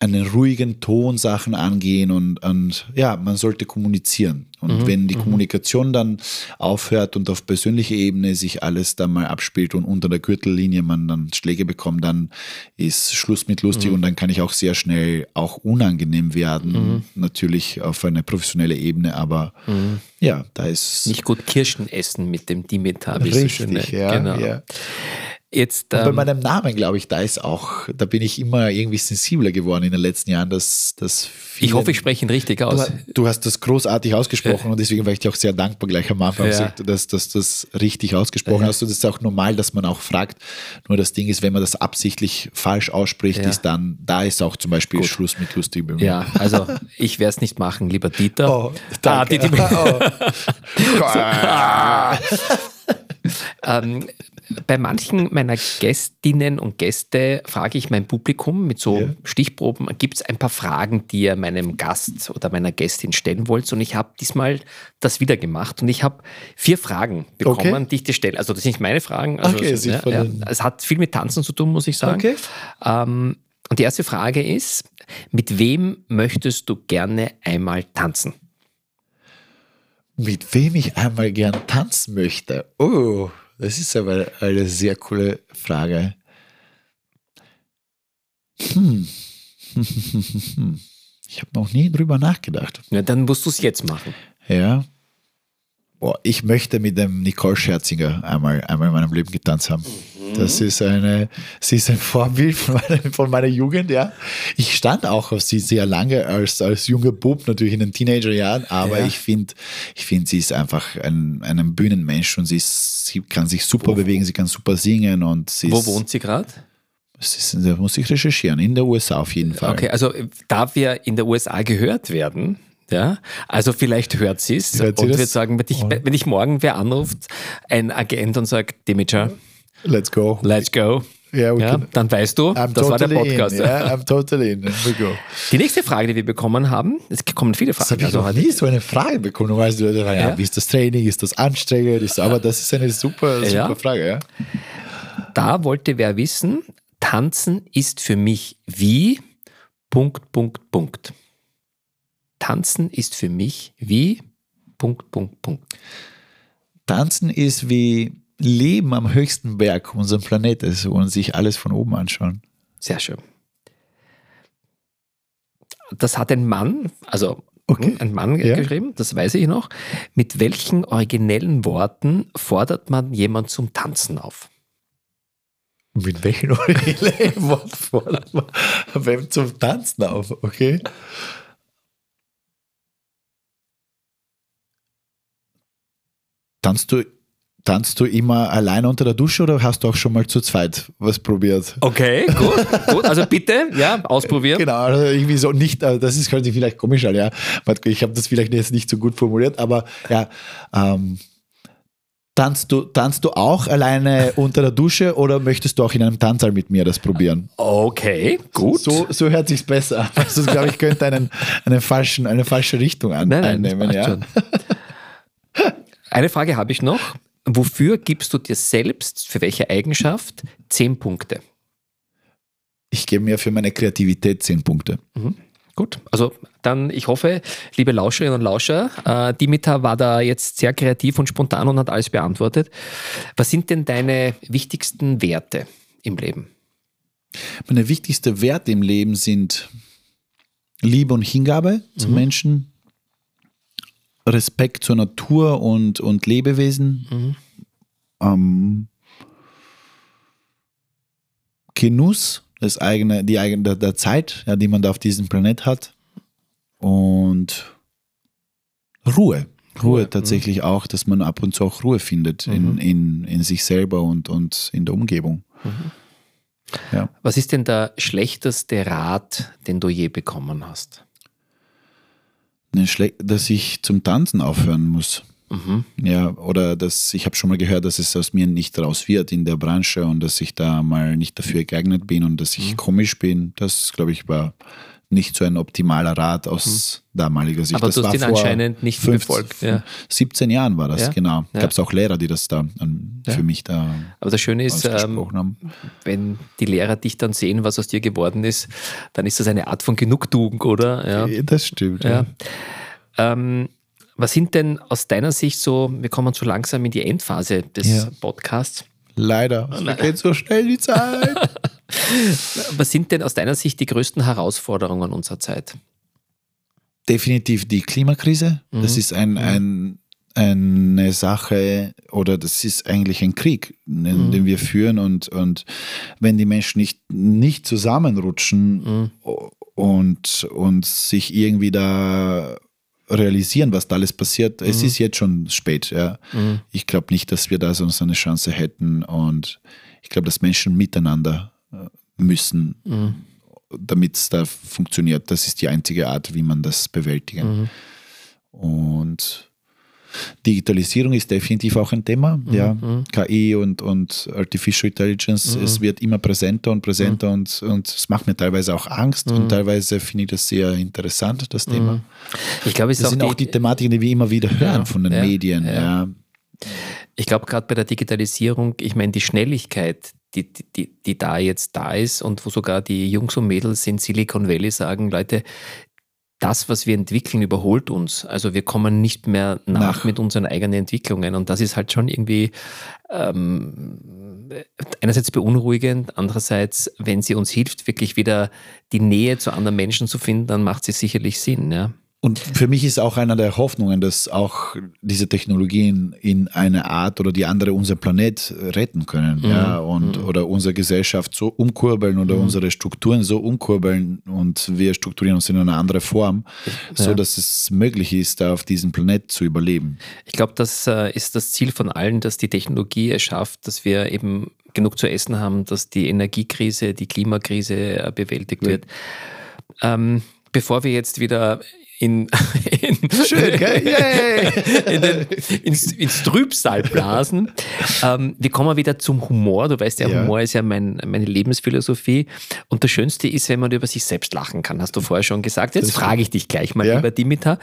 einen ruhigen Ton Sachen angehen und, und ja, man sollte kommunizieren. Und Mhm, wenn die Kommunikation dann aufhört und auf persönlicher Ebene sich alles dann mal abspielt und unter der Gürtellinie man dann Schläge bekommt, dann ist Schluss mit lustig Mhm. und dann kann ich auch sehr schnell auch unangenehm werden. Mhm. Natürlich auf eine professionelle Ebene, aber ja, da ist Nicht gut Kirschen essen mit dem Dimitar. wie es so richtig, schön ja, Genau. ja. Jetzt, Und bei ähm, meinem Namen, glaube ich, da ist auch, da bin ich immer irgendwie sensibler geworden in den letzten Jahren, dass, dass viele, ich hoffe, ich spreche ihn richtig aus. Du, du hast das großartig ausgesprochen und deswegen war ich dir auch sehr dankbar gleich am Anfang, Ja. dass, du das richtig ausgesprochen hast. Und das ist auch normal, dass man auch fragt. Nur das Ding ist, wenn man das absichtlich falsch ausspricht, Ja. ist dann, da ist auch zum Beispiel Schluss mit lustig mir. Ja, also ich werde es nicht machen, lieber Dieter. Oh, ah, danke. die, die, oh. ähm, bei manchen meiner Gästinnen und Gäste frage ich mein Publikum mit so Ja. Stichproben, gibt es ein paar Fragen, die ihr meinem Gast oder meiner Gästin stellen wollt? Und ich habe diesmal das wieder gemacht und ich habe vier Fragen bekommen, Okay. die ich dir stelle. Also das sind nicht meine Fragen. Also Okay, es, sind ja, ja, es hat viel mit Tanzen zu tun, muss ich sagen. Okay. Ähm, und die erste Frage ist, mit wem möchtest du gerne einmal tanzen? Mit wem ich einmal gern tanzen möchte? Oh, das ist aber eine sehr coole Frage. Hm. Ich habe noch nie drüber nachgedacht. Ja, dann musst du es jetzt machen. Ja. Boah, ich möchte mit dem Nicole Scherzinger einmal, einmal in meinem Leben getanzt haben. Das ist eine, sie ist ein Vorbild von meiner, von meiner Jugend, ja. Ich stand auch auf sie sehr lange als, als junger Bub, natürlich in den Teenagerjahren, aber Ja. ich finde, ich finde, sie ist einfach ein, ein Bühnenmensch und sie, ist, sie kann sich super bewegen, sie kann super singen und Wo wohnt sie gerade? Das muss ich recherchieren, in der USA auf jeden Fall. Okay, also äh, da wir in der USA gehört werden, ja, also vielleicht hört sie es Hört sie und das? wird sagen, wenn ich, wenn ich morgen wer anruft, ein Agent und sagt, Dimitar, Let's go. let's go, Yeah, ja, can- dann weißt du, I'm das war der totally Podcast. In, yeah, I'm totally in. We go. Die nächste Frage, die wir bekommen haben, es kommen viele Das Fragen. habe ich also noch nie so eine Frage bekommen. Du weißt, ja, ja, Ja. wie ist das Training? Ist das anstrengend? Ist, aber das ist eine super, super Ja. Frage. Ja? Da wollte wer wissen, Tanzen ist für mich wie Punkt, Punkt, Punkt. Tanzen ist für mich wie Punkt, Punkt, Punkt. Tanzen ist wie Leben am höchsten Berg unserem Planeten und sich alles von oben anschauen. Sehr schön. Das hat ein Mann, also Okay. Ein Mann Ja. geschrieben, das weiß ich noch. Mit welchen originellen Worten fordert man jemand zum Tanzen auf? Mit welchen originellen Wort fordert man wem zum Tanzen auf? Okay. Tanzt du, tanzt du immer alleine unter der Dusche oder hast du auch schon mal zu zweit was probiert? Okay, gut, gut. Also bitte, ja, ausprobieren. Genau, also irgendwie so nicht, äh, das ist könnte vielleicht komisch an, ja. Warte, Ich habe das vielleicht jetzt nicht so gut formuliert, aber ja, ähm, tanzt du, tanzt du auch alleine unter der Dusche oder möchtest du auch in einem Tanzsaal mit mir das probieren? Okay, gut. So, so hört sich's besser an. Also, glaube ich, könnte einen, einen falschen, eine falsche Richtung an, Nein, nein, einnehmen. Ja. Eine Frage habe ich noch. Wofür gibst du dir selbst, für welche Eigenschaft, zehn Punkte? Ich gebe mir für meine Kreativität zehn Punkte. Gut, also dann, ich hoffe, liebe Lauscherinnen und Lauscher, äh, Dimitar war da jetzt sehr kreativ und spontan und hat alles beantwortet. Was sind denn deine wichtigsten Werte im Leben? Meine wichtigsten Werte im Leben sind Liebe und Hingabe zum Menschen, Respekt zur Natur und, und Lebewesen, ähm, Genuss, das eigene, die eigene, der, der Zeit, ja, die man da auf diesem Planet hat und Ruhe. Ruhe tatsächlich auch, dass man ab und zu auch Ruhe findet in, in, in sich selber und, und in der Umgebung. Ja. Was ist denn der schlechteste Rat, den du je bekommen hast? Ne, schle- dass ich zum Tanzen aufhören muss. Mhm. Ja, oder dass ich habe schon mal gehört, dass es aus mir nicht raus wird in der Branche und dass ich da mal nicht dafür geeignet bin und dass ich Mhm. komisch bin. Das, glaube ich, war nicht so ein optimaler Rat aus damaliger Sicht. Mhm. Aber das du hast war ihn anscheinend nicht 15 befolgt, ja. 17 Jahren war das, Ja, genau. ja. Gab es auch Lehrer, die das da ähm, für mich da Aber das Schöne ist, ähm, wenn die Lehrer dich dann sehen, was aus dir geworden ist, dann ist das eine Art von Genugtuung, oder? Ja. Das stimmt. Ja. Ähm, was sind denn aus deiner Sicht so, wir kommen so langsam in die Endphase des. Podcasts, Leider. Oh Es geht so schnell die Zeit. was sind denn aus deiner Sicht die größten Herausforderungen unserer Zeit? definitiv die Klimakrise. Das Mhm. ist ein, ein, eine Sache oder das ist eigentlich ein Krieg, den, Mhm. wir führen. Und, und wenn die Menschen nicht, nicht zusammenrutschen Mhm. und, und sich irgendwie da realisieren, was da alles passiert, es Mhm. ist jetzt schon spät. Ja. Ich glaube nicht, dass wir da sonst eine Chance hätten. Und ich glaube, dass Menschen miteinander müssen, Mhm. damit es da funktioniert. Das ist die einzige Art, wie man das bewältigen. Mhm. Und Digitalisierung ist definitiv auch ein Thema. Mhm. Ja, KI und, und Artificial Intelligence, es wird immer präsenter und präsenter Mhm. und, und es macht mir teilweise auch Angst und teilweise finde ich das sehr interessant, das Thema. Ich glaube, es Das ist sind auch die Thematiken, die wir immer wieder hören Ja, von den ja, Medien. Ja. Ich glaube, gerade bei der Digitalisierung, ich meine, die Schnelligkeit, die, die- die, da jetzt da ist und wo sogar die Jungs und Mädels in Silicon Valley sagen, Leute, das, was wir entwickeln, überholt uns. Also wir kommen nicht mehr nach, Nach. mit unseren eigenen Entwicklungen. Und das ist halt schon irgendwie ähm, einerseits beunruhigend, andererseits, wenn sie uns hilft, wirklich wieder die Nähe zu anderen Menschen zu finden, dann macht sie sicherlich Sinn. Ja. Und für mich ist auch einer der Hoffnungen, dass auch diese Technologien in eine Art oder die andere unseren Planet retten können, Mhm. ja, und oder unsere Gesellschaft so umkurbeln oder unsere Strukturen so umkurbeln und wir strukturieren uns in eine andere Form, so Ja. dass es möglich ist, da auf diesem Planet zu überleben. Ich glaube, das äh, ist das Ziel von allen, dass die Technologie es schafft, dass wir eben genug zu essen haben, dass die Energiekrise, die Klimakrise äh, bewältigt wird. Ähm, bevor wir jetzt wieder in, in, Schön, gell? Yay! in den, ins, ins Trübsal blasen. ähm, wir kommen wieder zum Humor. Du weißt ja, Ja. Humor ist ja mein, meine Lebensphilosophie. Und das Schönste ist, wenn man über sich selbst lachen kann, hast du vorher schon gesagt. Jetzt frage ich dich gleich mal, Ja. lieber Dimitar.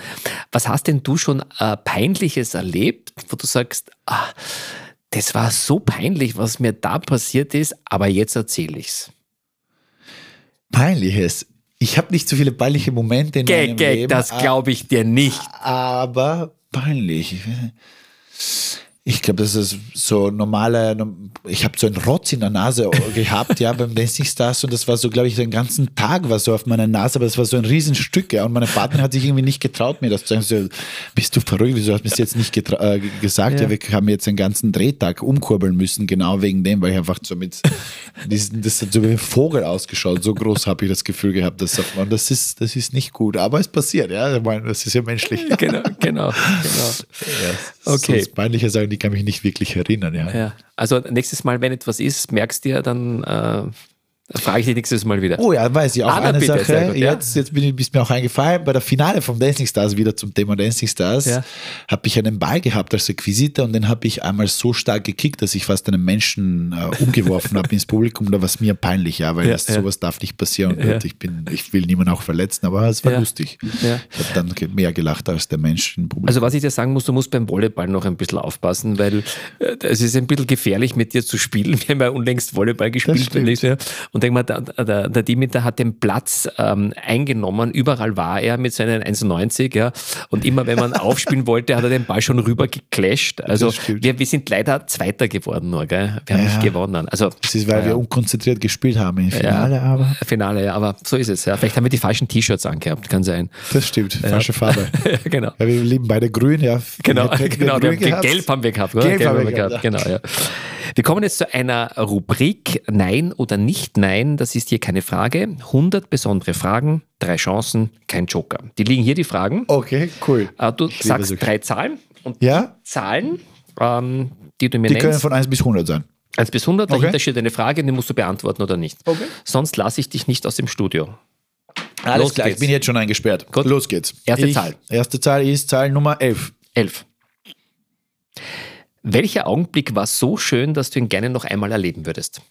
Was hast denn du schon äh, Peinliches erlebt, wo du sagst, ah, das war so peinlich, was mir da passiert ist, aber jetzt erzähle ich's. Peinliches. Ich habe nicht so viele peinliche Momente in Gag, meinem Gag, Leben. das glaube ich dir nicht. aber peinlich. Ich glaube, das ist so normale, ich habe so einen Rotz in der Nase gehabt, ja, beim Dancing Stars und das war so, glaube ich, den ganzen Tag war so auf meiner Nase, aber das war so ein Riesenstück, ja, und meine Partnerin hat sich irgendwie nicht getraut, mir das zu sagen, so, bist du verrückt, wieso hast du mir das jetzt nicht äh, gesagt, ja. ja. wir haben jetzt den ganzen Drehtag umkurbeln müssen, genau wegen dem, weil ich einfach so mit, diesen, das hat so wie ein Vogel ausgeschaut, so groß habe ich das Gefühl gehabt, dass man, das ist, das ist nicht gut, aber es passiert, ja, ich meine, das ist ja menschlich. Genau, genau, genau. Ja, okay. Peinlicher sagen, die kann mich nicht wirklich erinnern. Ja. ja. Also nächstes Mal, wenn etwas ist, merkst du ja, dann äh, das frage ich dich nächstes Mal wieder. Oh ja, weiß ich auch ah, eine bitte, Sache. Gut, ja? Jetzt, jetzt bin ich, ist mir auch eingefallen, bei der Finale vom Dancing Stars, wieder zum Thema Dancing Stars, ja. habe ich einen Ball gehabt als Requisite und den habe ich einmal so stark gekickt, dass ich fast einen Menschen äh, umgeworfen habe ins Publikum. Da war es mir peinlich, ja, weil ja, das, sowas darf nicht passieren. Und ich, bin, ich will niemanden auch verletzen, aber es war lustig. Ich habe dann mehr gelacht als der Mensch im Publikum. Also was ich dir sagen muss, du musst beim Volleyball noch ein bisschen aufpassen, weil äh, es ist ein bisschen gefährlich, mit dir zu spielen. Wir haben ja unlängst Volleyball gespielt. Und denk mal, da, da der, Dimitar hat den Platz ähm, eingenommen. Überall war er mit seinen 1,90. Ja. Und immer wenn man aufspielen wollte, hat er den Ball schon rüber geclasht. Also wir, wir sind leider Zweiter geworden nur. Gell? Wir haben ja. nicht gewonnen. Also, das ist, weil ja. wir unkonzentriert gespielt haben im Finale. Ja, aber. Finale, ja, aber so ist es. Ja. Vielleicht haben wir die falschen T-Shirts angehabt, kann sein. Das stimmt, falsche Farbe. genau. Wir lieben beide grün, ja. Genau, genau. Grün gelb haben wir gehabt. Gelb, gelb haben wir gehabt, genau, ja. Wir kommen jetzt zu einer Rubrik Nein oder nicht Nein. Das ist hier keine Frage. 100 besondere Fragen, drei Chancen, kein Joker. Die liegen hier die Fragen. Okay, cool. Äh, du ich sagst drei Zahlen und ja? Zahlen, ähm, die du mir die nennst. Die können von 1 bis 100 sein. 1 bis 100, dahinter okay. steht eine Frage, die musst du beantworten oder nicht. Okay. Sonst lasse ich dich nicht aus dem Studio. Alles Los klar, geht's. ich bin jetzt schon eingesperrt. Gut. Los geht's. Erste ich, Zahl. Erste Zahl ist Zahl Nummer 11. 11. Welcher Augenblick war so schön, dass du ihn gerne noch einmal erleben würdest?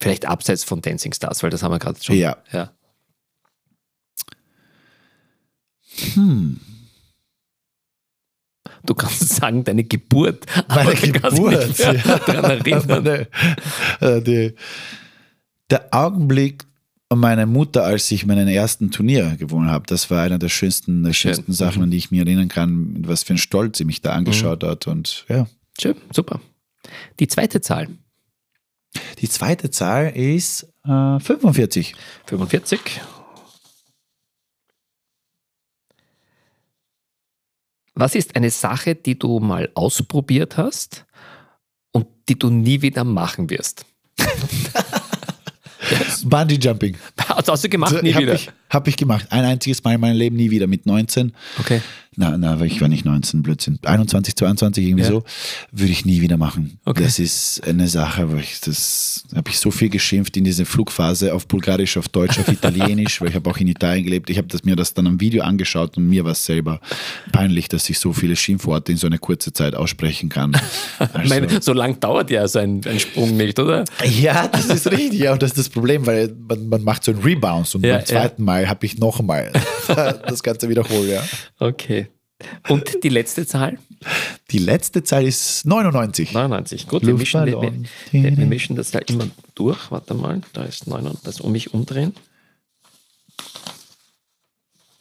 Vielleicht abseits von Dancing Stars, weil das haben wir gerade schon. Ja. ja. Hm. Du kannst sagen, deine Geburt. Meine Geburt, ja. daran erinnern. Äh, die, der Augenblick, meine Mutter, als ich meinen ersten Turnier gewonnen habe, das war eine der schönsten, der schönsten Sachen, an die ich mich erinnern kann, was für ein Stolz sie mich da angeschaut mhm. hat. Und ja. Schön, super. Die zweite Zahl. Die zweite Zahl ist äh, 45. 45. Was ist eine Sache, die du mal ausprobiert hast und die du nie wieder machen wirst? Bungee Jumping. Hast du gemacht? Nie hab wieder? Ich, hab ich gemacht. Ein einziges Mal in meinem Leben, nie wieder. Mit 19. Okay. Na, na, ich war nicht 19, Blödsinn. 21, 22, irgendwie ja. so. Würde ich nie wieder machen. Okay. Das ist eine Sache, wo ich, das habe ich so viel geschimpft in dieser Flugphase auf Bulgarisch, auf Deutsch, auf Italienisch, weil ich habe auch in Italien gelebt. Ich habe mir das dann am Video angeschaut und mir war es selber peinlich, dass ich so viele Schimpfworte in so einer kurzen Zeit aussprechen kann. Also, ich meine, so lang dauert ja so ein, ein, Sprung nicht, oder? Ja, das ist richtig. Ja, und das ist das Problem, weil man, man macht so einen Rebound und ja, beim zweiten ja. Mal habe ich noch mal das Ganze wiederholt, ja. Okay. Und die letzte Zahl? Die letzte Zahl ist 99. 99, gut. Wir mischen, wir, wir, wir mischen, das da immer durch. Warte mal, da ist 99, das um mich umdrehen.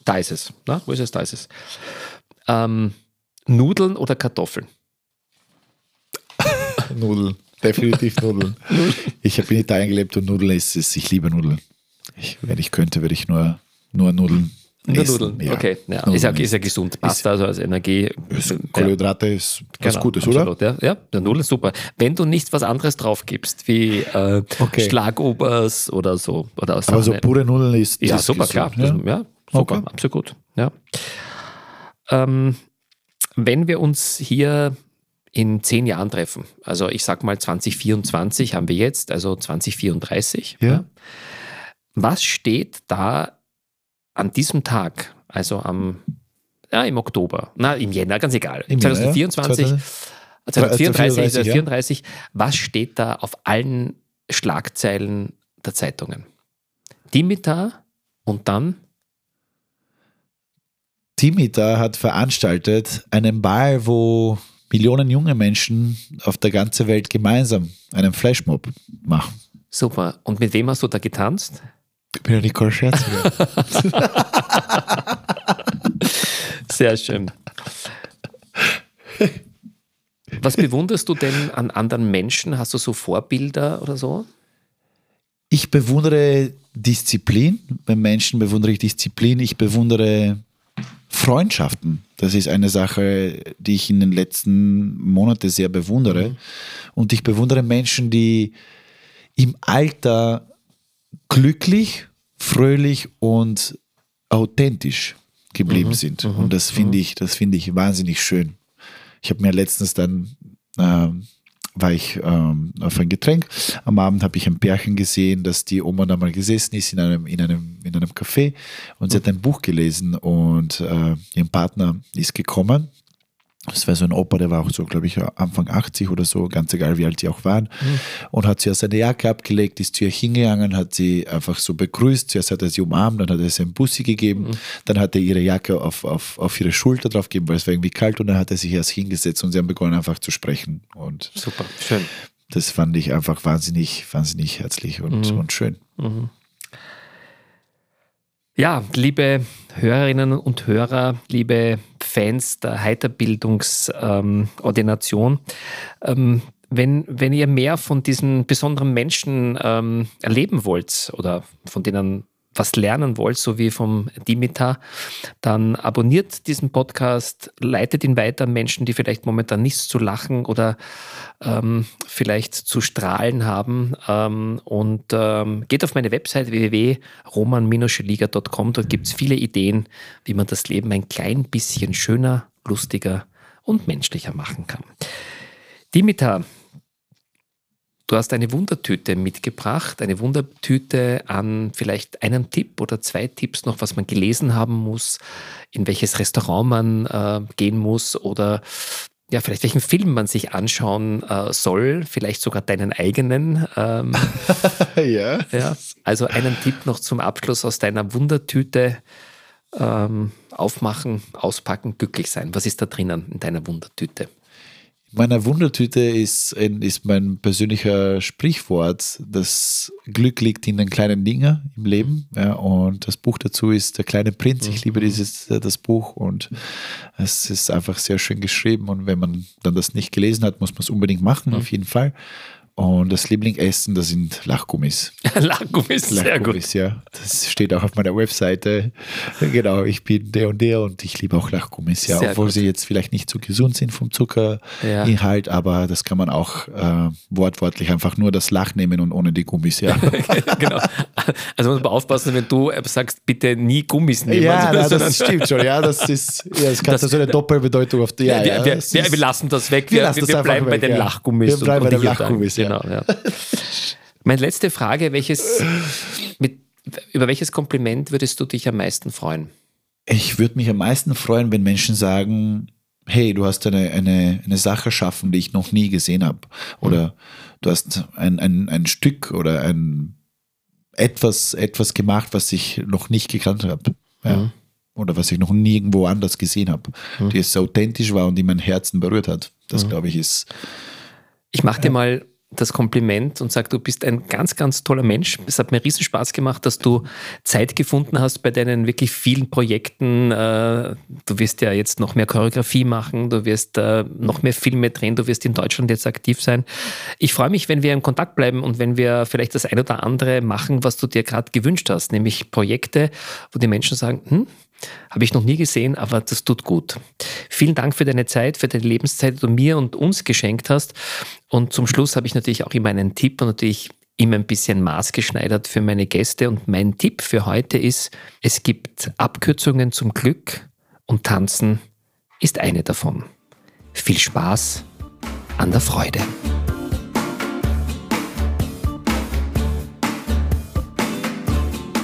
Da ist es. Na, wo ist es? Da ist es. Ähm, Nudeln oder Kartoffeln? Nudeln. Definitiv Nudeln. ich habe in Italien gelebt und Nudeln ist es. Ich liebe Nudeln. Ich, wenn ich könnte, würde ich nur, nur Nudeln nur Nudeln, ja. okay. Ja. Nudeln ist, ja, ist ja gesund. Pasta also als Energie. Kohlenhydrate ist was genau, Gutes, absolut, oder? Ja, ja, der Nudeln ist super. Wenn du nicht was anderes drauf gibst, wie äh, okay. Schlagobers oder so. Oder Aber so pure Nudeln ist. Ja, super, gesund, klar. Ja, das, ja super, okay. absolut gut. Ja. Ähm, wenn wir uns hier in zehn Jahren treffen, also ich sag mal 2024 haben wir jetzt, also 2034. Ja. Was steht da an diesem Tag, also am, ja, im Oktober, na, im Jänner, ganz egal, Im 2024, Jahr, 2034, 2034, ja. was steht da auf allen Schlagzeilen der Zeitungen? Dimitar und dann? Dimitar hat veranstaltet einen Ball, wo Millionen junge Menschen auf der ganzen Welt gemeinsam einen Flashmob machen. Super. Und mit wem hast du da getanzt? Ich bin ja Nicole Scherziger. Sehr schön. Was bewunderst du denn an anderen Menschen? Hast du so Vorbilder oder so? Ich bewundere Disziplin. Bei Menschen bewundere ich Disziplin. Ich bewundere Freundschaften. Das ist eine Sache, die ich in den letzten Monaten sehr bewundere. Mhm. Und ich bewundere Menschen, die im Alter glücklich, fröhlich und authentisch geblieben mhm. sind. Mhm. Und das finde mhm. ich, das finde ich wahnsinnig schön. Ich habe mir letztens dann äh, war ich ähm, auf ein Getränk. Am Abend habe ich ein Pärchen gesehen, dass die Oma da mal gesessen ist in einem, in einem, in einem Café und sie hat ein Buch gelesen und äh, ihr Partner ist gekommen das war so ein Opa, der war auch so, glaube ich, Anfang 80 oder so, ganz egal wie alt die auch waren. Mhm. Und hat sie seine Jacke abgelegt, ist zu ihr hingegangen, hat sie einfach so begrüßt. Zuerst hat er sie umarmt, dann hat er sie einen Bussi gegeben, mhm. dann hat er ihre Jacke auf, auf, auf ihre Schulter drauf gegeben, weil es war irgendwie kalt und dann hat er sich erst hingesetzt und sie haben begonnen einfach zu sprechen. Und Super, schön. Das fand ich einfach wahnsinnig, wahnsinnig herzlich und, mhm. und schön. Mhm. Ja, liebe Hörerinnen und Hörer, liebe Fans der Heiterbildungsordination, ähm, wenn, wenn ihr mehr von diesen besonderen Menschen ähm, erleben wollt oder von denen was lernen wollt, so wie vom Dimitar, dann abonniert diesen Podcast, leitet ihn weiter an Menschen, die vielleicht momentan nichts zu lachen oder ähm, vielleicht zu strahlen haben. Ähm, und ähm, geht auf meine Website www.roman-scheliga.com. Dort gibt es viele Ideen, wie man das Leben ein klein bisschen schöner, lustiger und menschlicher machen kann. Dimitar, Du hast eine Wundertüte mitgebracht, eine Wundertüte an vielleicht einen Tipp oder zwei Tipps noch, was man gelesen haben muss, in welches Restaurant man äh, gehen muss oder ja, vielleicht welchen Film man sich anschauen äh, soll, vielleicht sogar deinen eigenen. Ähm, ja. ja. Also einen Tipp noch zum Abschluss aus deiner Wundertüte. Ähm, aufmachen, auspacken, glücklich sein. Was ist da drinnen in deiner Wundertüte? Meiner Wundertüte ist, ist mein persönlicher Sprichwort, das Glück liegt in den kleinen Dingen im Leben. Ja, und das Buch dazu ist Der kleine Prinz. Ich liebe dieses, das Buch und es ist einfach sehr schön geschrieben. Und wenn man dann das nicht gelesen hat, muss man es unbedingt machen, auf jeden Fall. Und das Lieblingsessen, das sind Lachgummis. Lachgummis, sehr gut. ja. Das steht auch auf meiner Webseite. Genau, ich bin der und der und ich liebe auch Lachgummis, ja. Sehr Obwohl gut. sie jetzt vielleicht nicht so gesund sind vom Zuckerinhalt, ja. aber das kann man auch äh, wortwörtlich einfach nur das Lach nehmen und ohne die Gummis, ja. genau. Also muss man aufpassen, wenn du sagst, bitte nie Gummis nehmen. Ja, also, na, das stimmt schon, ja. Das ist, ja, das kannst das, so eine Doppelbedeutung auf die. Ja, ja, wir, wir, wir, lassen das weg. Wir, wir, wir bleiben weg, bei den Lachgummis. Wir bleiben bei den Lachgummis, ja genau. Ja. Meine letzte Frage, welches, mit, über welches Kompliment würdest du dich am meisten freuen? Ich würde mich am meisten freuen, wenn Menschen sagen, hey, du hast eine, eine, eine Sache erschaffen, die ich noch nie gesehen habe. Oder du hast ein, ein, ein Stück oder ein etwas, etwas gemacht, was ich noch nicht gekannt habe. Ja. Mhm. Oder was ich noch nirgendwo anders gesehen habe. Mhm. Die es authentisch war und die mein Herzen berührt hat. Das, mhm. glaube ich, ist. Ich mache dir mal das Kompliment und sage, du bist ein ganz, ganz toller Mensch. Es hat mir riesen Spaß gemacht, dass du Zeit gefunden hast bei deinen wirklich vielen Projekten. Äh, du wirst ja jetzt noch mehr Choreografie machen, du wirst äh, noch mehr Filme drehen, du wirst in Deutschland jetzt aktiv sein. Ich freue mich, wenn wir in Kontakt bleiben und wenn wir vielleicht das ein oder andere machen, was du dir gerade gewünscht hast, nämlich Projekte, wo die Menschen sagen, hm, habe ich noch nie gesehen, aber das tut gut. Vielen Dank für deine Zeit, für deine Lebenszeit, die du mir und uns geschenkt hast. Und zum Schluss habe ich natürlich auch immer einen Tipp und natürlich immer ein bisschen maßgeschneidert für meine Gäste. Und mein Tipp für heute ist, es gibt Abkürzungen zum Glück und Tanzen ist eine davon. Viel Spaß an der Freude.